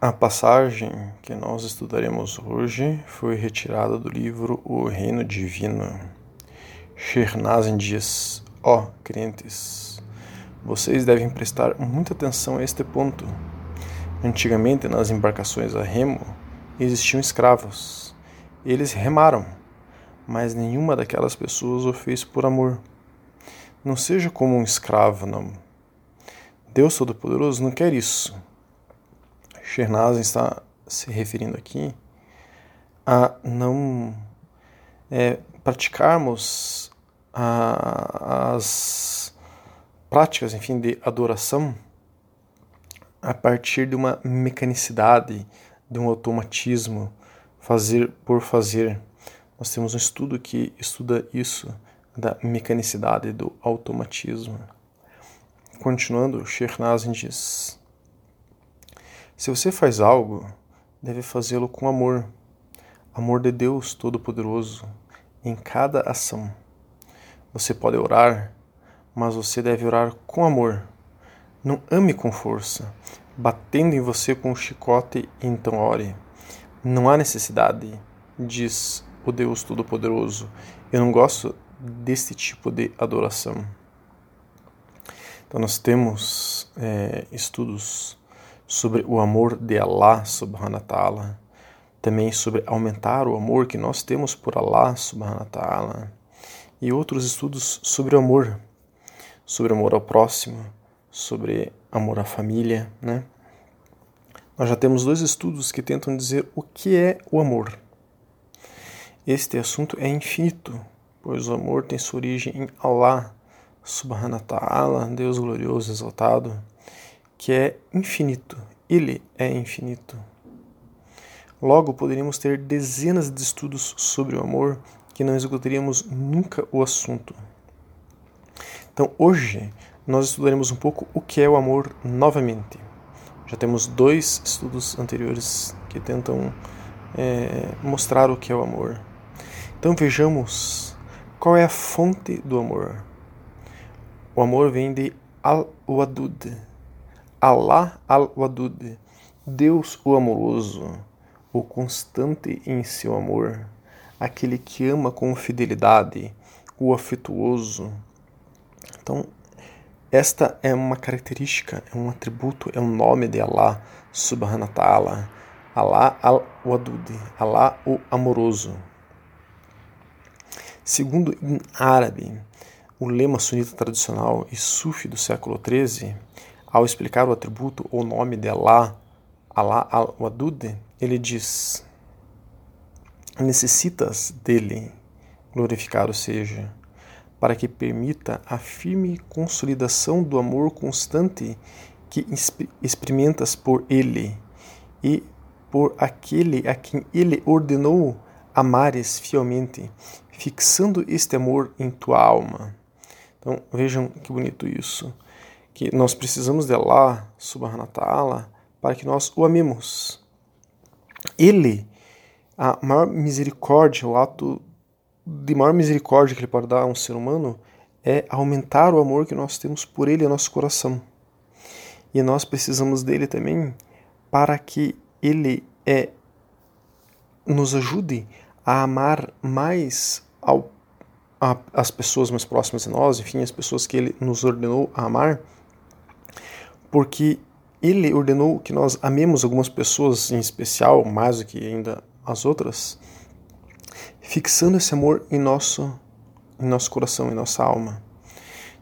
A passagem que nós estudaremos hoje foi retirada do livro O Reino Divino. Shernazin diz: Ó oh, crentes, vocês devem prestar muita atenção a este ponto. Antigamente, nas embarcações a remo, existiam escravos. Eles remaram, mas nenhuma daquelas pessoas o fez por amor. Não seja como um escravo, não. Deus Todo-Poderoso não quer isso Shernazin está se referindo aqui a não é, praticarmos a, as práticas, enfim, de adoração a partir de uma mecanicidade, de um automatismo, fazer por fazer. Nós temos um estudo que estuda isso, da mecanicidade, do automatismo. Continuando, Shernazin diz: se você faz algo, deve fazê-lo com amor, amor de Deus Todo-Poderoso, em cada ação. Você pode orar, mas você deve orar com amor. Não ame com força, batendo em você com um chicote, e então ore. Não há necessidade, diz o Deus Todo-Poderoso. Eu não gosto deste tipo de adoração. Então, nós temos é, estudos sobre o amor de Allah subhanahu wa ta'ala, também sobre aumentar o amor que nós temos por Allah subhanahu wa ta'ala, e outros estudos sobre o amor, sobre amor ao próximo, sobre amor à família, né? Nós já temos dois estudos que tentam dizer o que é o amor. Este assunto é infinito, pois o amor tem sua origem em Allah subhanahu wa ta'ala, Deus glorioso exaltado que é infinito. Ele é infinito. Logo, poderíamos ter dezenas de estudos sobre o amor que não esgotaríamos nunca o assunto. Então, hoje, nós estudaremos um pouco o que é o amor novamente. Já temos dois estudos anteriores que tentam é, mostrar o que é o amor. Então, vejamos qual é a fonte do amor. O amor vem de Al-Wadud, Allah al-Wadud, Deus o amoroso, o constante em seu amor, aquele que ama com fidelidade, o afetuoso. Então, esta é uma característica, é um atributo, é um nome de Allah subhanahu wa ta'ala. Allah al-Wadud, Allah o amoroso. Segundo em árabe, o lema sunita tradicional e sufi do século XIII ao explicar o atributo ou nome de Allah, Allah al-Wadud, ele diz: Necessitas dele, glorificado seja, para que permita a firme consolidação do amor constante que experimentas por ele e por aquele a quem ele ordenou amares fielmente, fixando este amor em tua alma. Então vejam que bonito isso que nós precisamos de Allah subhanahu wa ta'ala para que nós o amemos. Ele, a maior misericórdia, o ato de maior misericórdia que ele pode dar a um ser humano é aumentar o amor que nós temos por ele em nosso coração. E nós precisamos dele também para que ele é, nos ajude a amar mais ao, a, as pessoas mais próximas de nós, enfim, as pessoas que ele nos ordenou a amar porque ele ordenou que nós amemos algumas pessoas em especial, mais do que ainda as outras, fixando esse amor em nosso, em nosso coração, em nossa alma.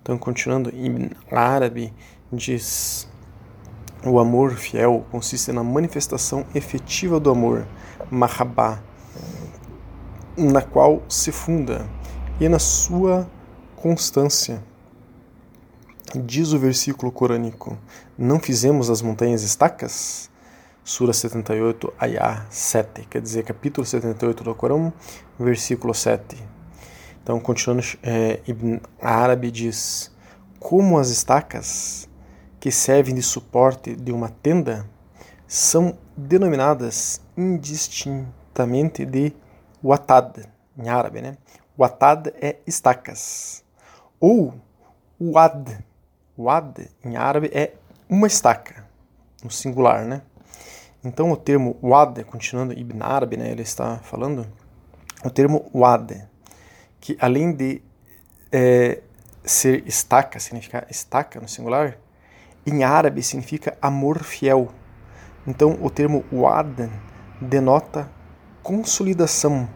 Então, continuando, em árabe diz: o amor fiel consiste na manifestação efetiva do amor, mahabá, na qual se funda, e na sua constância. Diz o versículo corânico: Não fizemos as montanhas estacas? Sura 78, Ayah 7, quer dizer, capítulo 78 do Corão, versículo 7. Então, continuando, é, Ibn Árabe diz: Como as estacas que servem de suporte de uma tenda são denominadas indistintamente de watad, em árabe, né? Watad é estacas. Ou wad, Wad, em árabe, é uma estaca, no singular, né? Então o termo wad, continuando Ibn Arabi, né, ele está falando, o termo wad, que além de é, ser estaca, significar estaca no singular, em árabe significa amor fiel. Então o termo wad denota consolidação,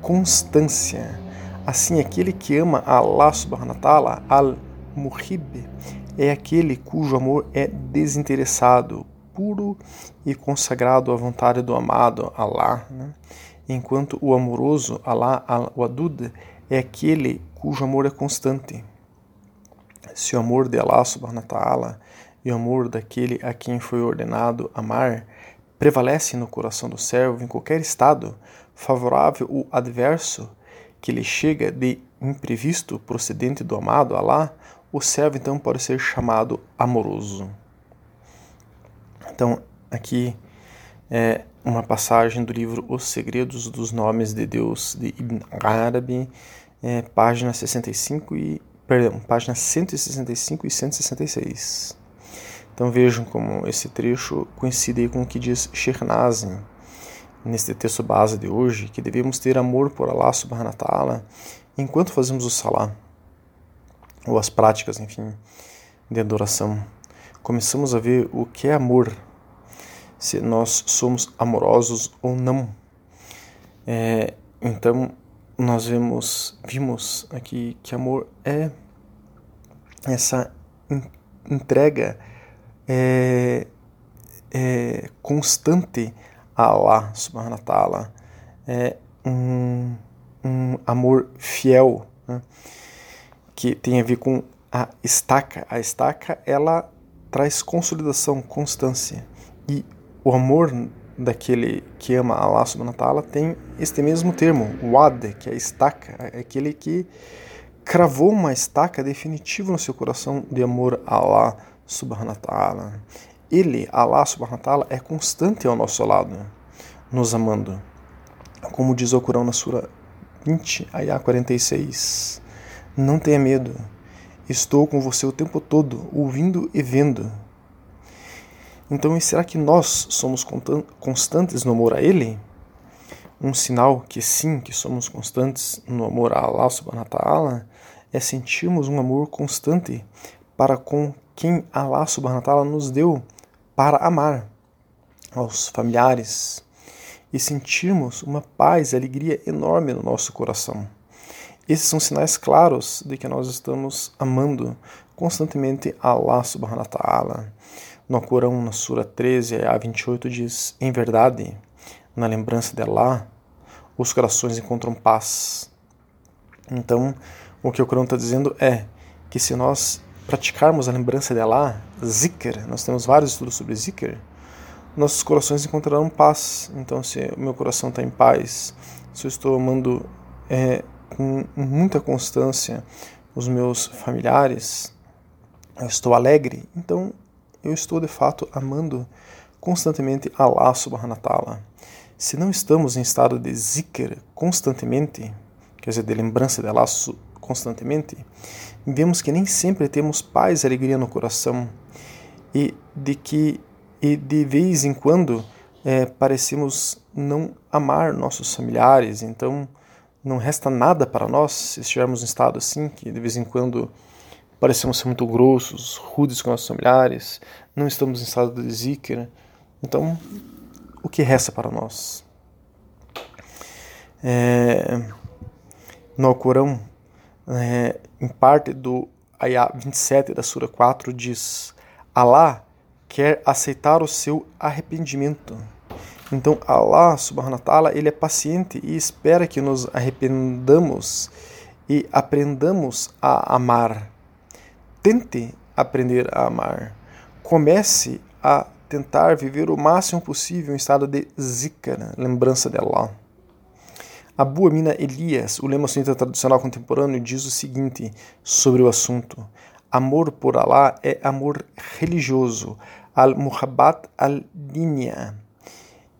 constância. Assim, aquele que ama Allah subhanahu wa ta'ala, al-muhib, é aquele cujo amor é desinteressado, puro e consagrado à vontade do amado Allah, né? enquanto o amoroso Allah al-Wadud é aquele cujo amor é constante. Se o amor de Allah subhanahu ta'ala e o amor daquele a quem foi ordenado amar prevalece no coração do servo em qualquer estado, favorável ou adverso, que lhe chega de imprevisto procedente do amado Allah, o servo então pode ser chamado amoroso. Então, aqui é uma passagem do livro Os Segredos dos Nomes de Deus de Ibn Arabi, é, página 65 e perdão, página 165 e 166. Então vejam como esse trecho coincide com o que diz Shernazin neste texto base de hoje, que devemos ter amor por Allah subhanahu wa ta'ala enquanto fazemos o salah, ou as práticas, enfim, de adoração. Começamos a ver o que é amor, se nós somos amorosos ou não. É, então, nós vemos, vimos aqui que amor é essa entrega é, é, constante a Allah subhanahu wa ta'ala, é um, um amor fiel, né? Que tem a ver com a estaca. A estaca, ela traz consolidação, constância. E o amor daquele que ama Allah subhanahu wa ta'ala tem este mesmo termo, wad, que é a estaca, é aquele que cravou uma estaca definitiva no seu coração de amor a Allah subhanahu wa ta'ala. Ele, Allah subhanahu wa ta'ala, é constante ao nosso lado, nos amando. Como diz o Corão na Sura 20, Ayah 46. Não tenha medo, estou com você o tempo todo, ouvindo e vendo. Então, será que nós somos constantes no amor a Ele? Um sinal que sim, que somos constantes no amor a Allah subhanahu wa ta'ala é sentirmos um amor constante para com quem Allah subhanahu wa ta'ala nos deu para amar aos familiares e sentirmos uma paz e alegria enorme no nosso coração. Esses são sinais claros de que nós estamos amando constantemente Allah subhanahu wa ta'ala. No Corão, na Sura 13, a 28, diz: Em verdade, na lembrança de Allah, os corações encontram paz. Então, o que o Corão está dizendo é que se nós praticarmos a lembrança de Allah, zikr, nós temos vários estudos sobre zikr, nossos corações encontrarão paz. Então, se o meu coração está em paz, se eu estou amando é, com muita constância os meus familiares, eu estou alegre, então eu estou de fato amando constantemente Allah subhanahu wa ta'ala. Se não estamos em estado de zikr constantemente, quer dizer, de lembrança de Allah constantemente, vemos que nem sempre temos paz e alegria no coração e de que e de vez em quando é, parecemos não amar nossos familiares, então não resta nada para nós se estivermos em estado assim, que de vez em quando parecemos ser muito grossos, rudes com nossos familiares, não estamos em estado de zikr, então o que resta para nós? É, no Alcorão, é, em parte do Ayah 27 da Sura 4, diz: Alá quer aceitar o seu arrependimento. Então Allah subhanahu wa ta'ala, ele é paciente e espera que nos arrependamos e aprendamos a amar. Tente aprender a amar. Comece a tentar viver o máximo possível em estado de zikr, lembrança de Allah. Abu Amina Elias, o lema sunita tradicional contemporâneo, diz o seguinte sobre o assunto: Amor por Allah é amor religioso, al-muhabbat al-dinya,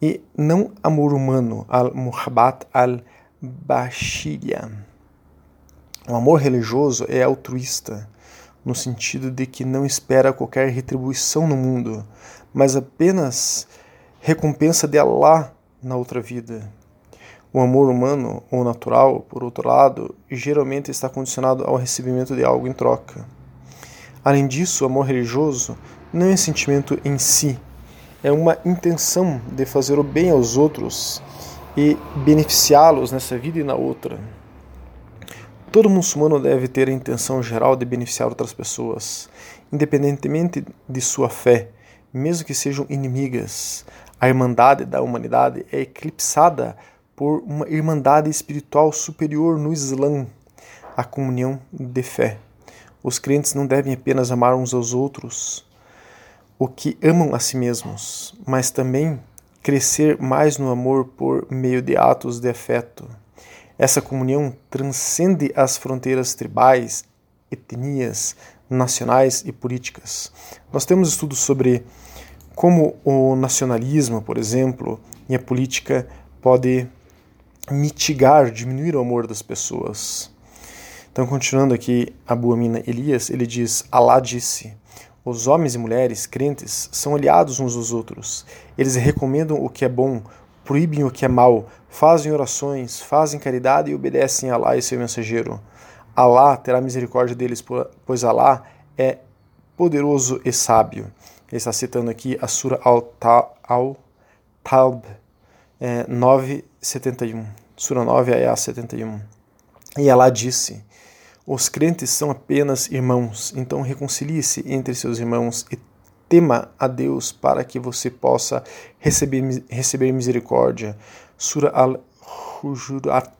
e não amor humano, al-muhabbat al-bashiria. O amor religioso é altruísta, no sentido de que não espera qualquer retribuição no mundo, mas apenas recompensa de Allah na outra vida. O amor humano ou natural, por outro lado, geralmente está condicionado ao recebimento de algo em troca. Além disso, o amor religioso não é sentimento em si, é uma intenção de fazer o bem aos outros e beneficiá-los nessa vida e na outra. Todo muçulmano deve ter a intenção geral de beneficiar outras pessoas, independentemente de sua fé, mesmo que sejam inimigas. A irmandade da humanidade é eclipsada por uma irmandade espiritual superior no Islã, a comunhão de fé. Os crentes não devem apenas amar uns aos outros, o que amam a si mesmos, mas também crescer mais no amor por meio de atos de afeto. Essa comunhão transcende as fronteiras tribais, etnias, nacionais e políticas. Nós temos estudos sobre como o nacionalismo, por exemplo, e a política pode mitigar, diminuir o amor das pessoas. Então, continuando aqui, Abu Amina Elias, ele diz: Allah disse: Os homens e mulheres crentes são aliados uns dos outros. Eles recomendam o que é bom, proíbem o que é mal, fazem orações, fazem caridade e obedecem a Allah e seu mensageiro. Allah terá misericórdia deles, pois Allah é poderoso e sábio. Ele está citando aqui a Sura Al-Talb, é, 971. Sura 9, Ayah 71. E Allah disse: os crentes são apenas irmãos, então reconcilie-se entre seus irmãos e tema a Deus para que você possa receber, receber misericórdia. Sura Al-Hujurat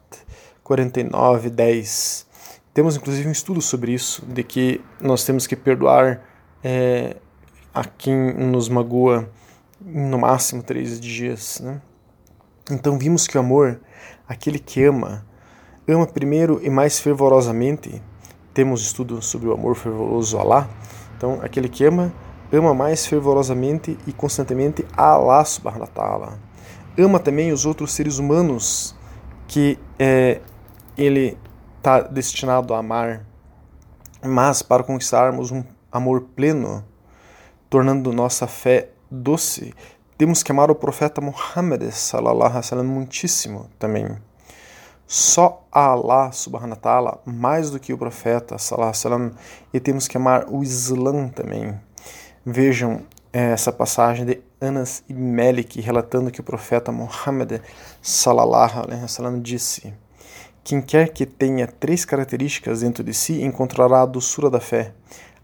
49, 10. Temos inclusive um estudo sobre isso, de que nós temos que perdoar é, a quem nos magoa no máximo três dias. Né? Então vimos que o amor, aquele que ama, ama primeiro e mais fervorosamente. Temos estudo sobre o amor fervoroso a Allah. Então, aquele que ama, ama mais fervorosamente e constantemente a Allah subhanahu wa ta'ala. Ama também os outros seres humanos que é, ele está destinado a amar. Mas para conquistarmos um amor pleno, tornando nossa fé doce, temos que amar o profeta Muhammad sallallahu alaihi wasallam muitíssimo também. Só Allah subhanahu wa ta'ala, mais do que o profeta alaihi e temos que amar o Islã também. Vejam eh, essa passagem de Anas e Melik relatando que o profeta Muhammad sallallahu alaihi wasallam disse: Quem quer que tenha três características dentro de si encontrará a doçura da fé.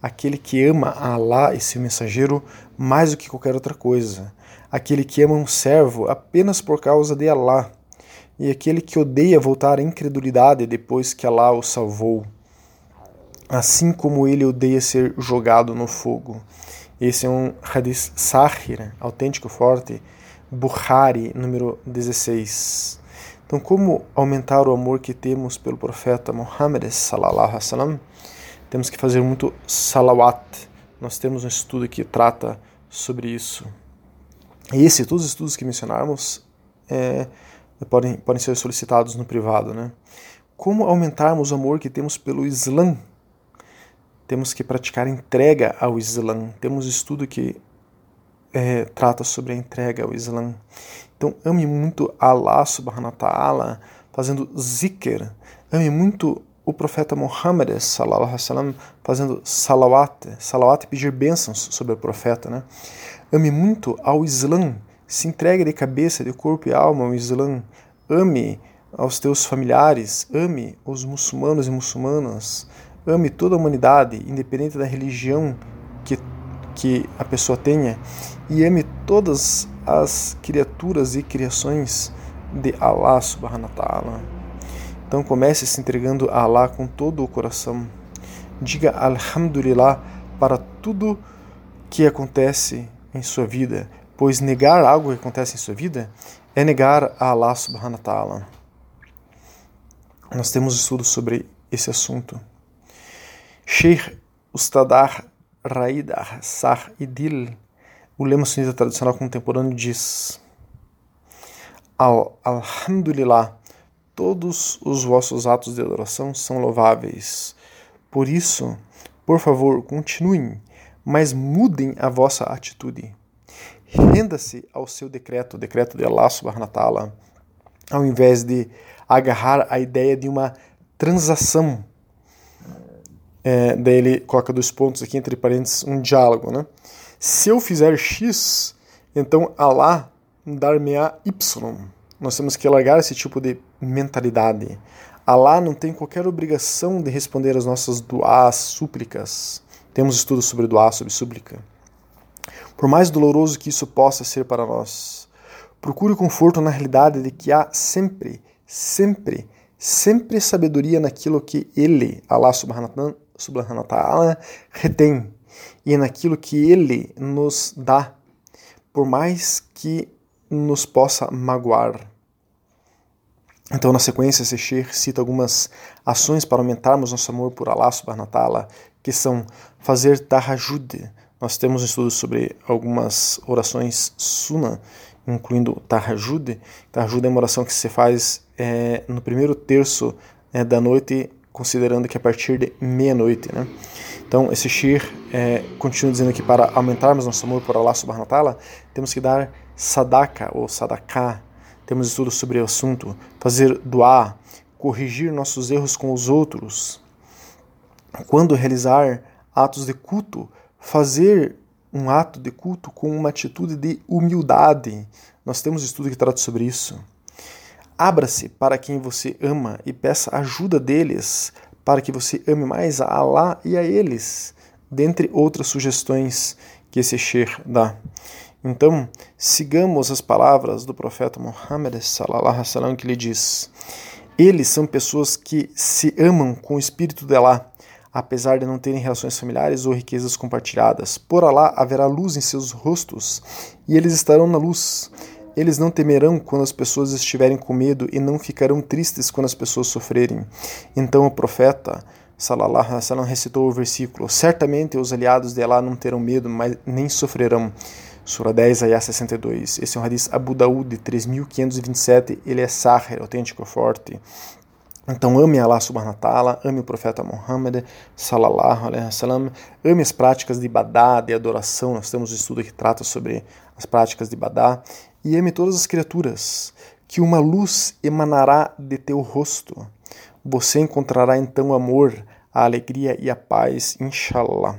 Aquele que ama a Allah e seu mensageiro mais do que qualquer outra coisa. Aquele que ama um servo apenas por causa de Allah e aquele que odeia voltar à incredulidade depois que Allah o salvou, assim como ele odeia ser jogado no fogo. Esse é um hadith sahir, autêntico, forte, Bukhari, número 16. Então, como aumentar o amor que temos pelo profeta Muhammad sallallahu alaihi wasallam? Temos que fazer muito salawat. Nós temos um estudo que trata sobre isso. E esse, todos os estudos que mencionarmos, é, podem, podem ser solicitados no privado. Né? Como aumentarmos o amor que temos pelo Islã? Temos que praticar entrega ao Islã. Temos estudo que é, trata sobre a entrega ao Islã. Então, ame muito Allah subhanahu wa ta'ala fazendo zikr. Ame muito o profeta Muhammad sallallahu alaihi wasallam fazendo salawat, salawat pedir bênçãos sobre o profeta, né? Ame muito ao Islã se entregue de cabeça, de corpo e alma ao Islã. Ame aos teus familiares, ame os muçulmanos e muçulmanas, ame toda a humanidade, independente da religião que, que a pessoa tenha, e ame todas as criaturas e criações de Allah subhanahu wa ta'ala. Então comece se entregando a Allah com todo o coração. Diga Alhamdulillah para tudo que acontece em sua vida pois negar algo que acontece em sua vida é negar a Allah subhanahu wa ta'ala. Nós temos estudos sobre esse assunto. Sheikh Ustadar Raidar Sar Idil, o lema sunita tradicional contemporâneo diz: Al Alhamdulillah, todos os vossos atos de adoração são louváveis. Por isso, por favor, continuem, mas mudem a vossa atitude renda-se ao seu decreto, o decreto de Allah subhanahu wa ao invés de agarrar a ideia de uma transação. É, daí ele coloca dois pontos aqui, entre parênteses, um diálogo. Né? Se eu fizer X, então Allah dar-me-á Y. Nós temos que largar esse tipo de mentalidade. Allah não tem qualquer obrigação de responder às nossas duás, súplicas. Temos estudos sobre duá, sobre súplica. Por mais doloroso que isso possa ser para nós, procure conforto na realidade de que há sempre, sempre, sempre sabedoria naquilo que Ele, Allah subhanahu wa ta'ala, retém e naquilo que Ele nos dá, por mais que nos possa magoar. Então, na sequência, Sechir cita algumas ações para aumentarmos nosso amor por Allah subhanahu wa ta'ala, que são fazer tahajjud. Nós temos estudos sobre algumas orações sunnah, incluindo tahajjud. Tahajjud é uma oração que se faz é, no primeiro terço é, da noite, considerando que é a partir de meia-noite. Né? Então, esse shir é, continua dizendo que para aumentarmos nosso amor por Allah subhanahu wa ta'ala, temos que dar sadaka ou sadaká. Temos estudos sobre o assunto. Fazer doar, corrigir nossos erros com os outros. Quando realizar atos de culto, fazer um ato de culto com uma atitude de humildade. Nós temos estudo que trata sobre isso. Abra-se para quem você ama e peça ajuda deles para que você ame mais a Allah e a eles, dentre outras sugestões que esse Sheikh dá. Então, sigamos as palavras do profeta Muhammad sallallahu que lhe diz: Eles são pessoas que se amam com o espírito de Allah, apesar de não terem relações familiares ou riquezas compartilhadas. Por Allah haverá luz em seus rostos, e eles estarão na luz. Eles não temerão quando as pessoas estiverem com medo e não ficarão tristes quando as pessoas sofrerem. Então o profeta sallallahu alaihi recitou o versículo: Certamente os aliados de Allah não terão medo, mas nem sofrerão. Sura 10, Ayah 62. Esse é um hadith Abu Daud, 3527. Ele é sahih, autêntico, forte. Então ame Allah subhanahu wa ta'ala, ame o profeta Muhammad sallallahu alaihi wasallam, ame as práticas de ibadá, de adoração. Nós temos um estudo que trata sobre as práticas de ibadá e ame todas as criaturas, que uma luz emanará de teu rosto. Você encontrará então amor, a alegria e a paz, inshallah.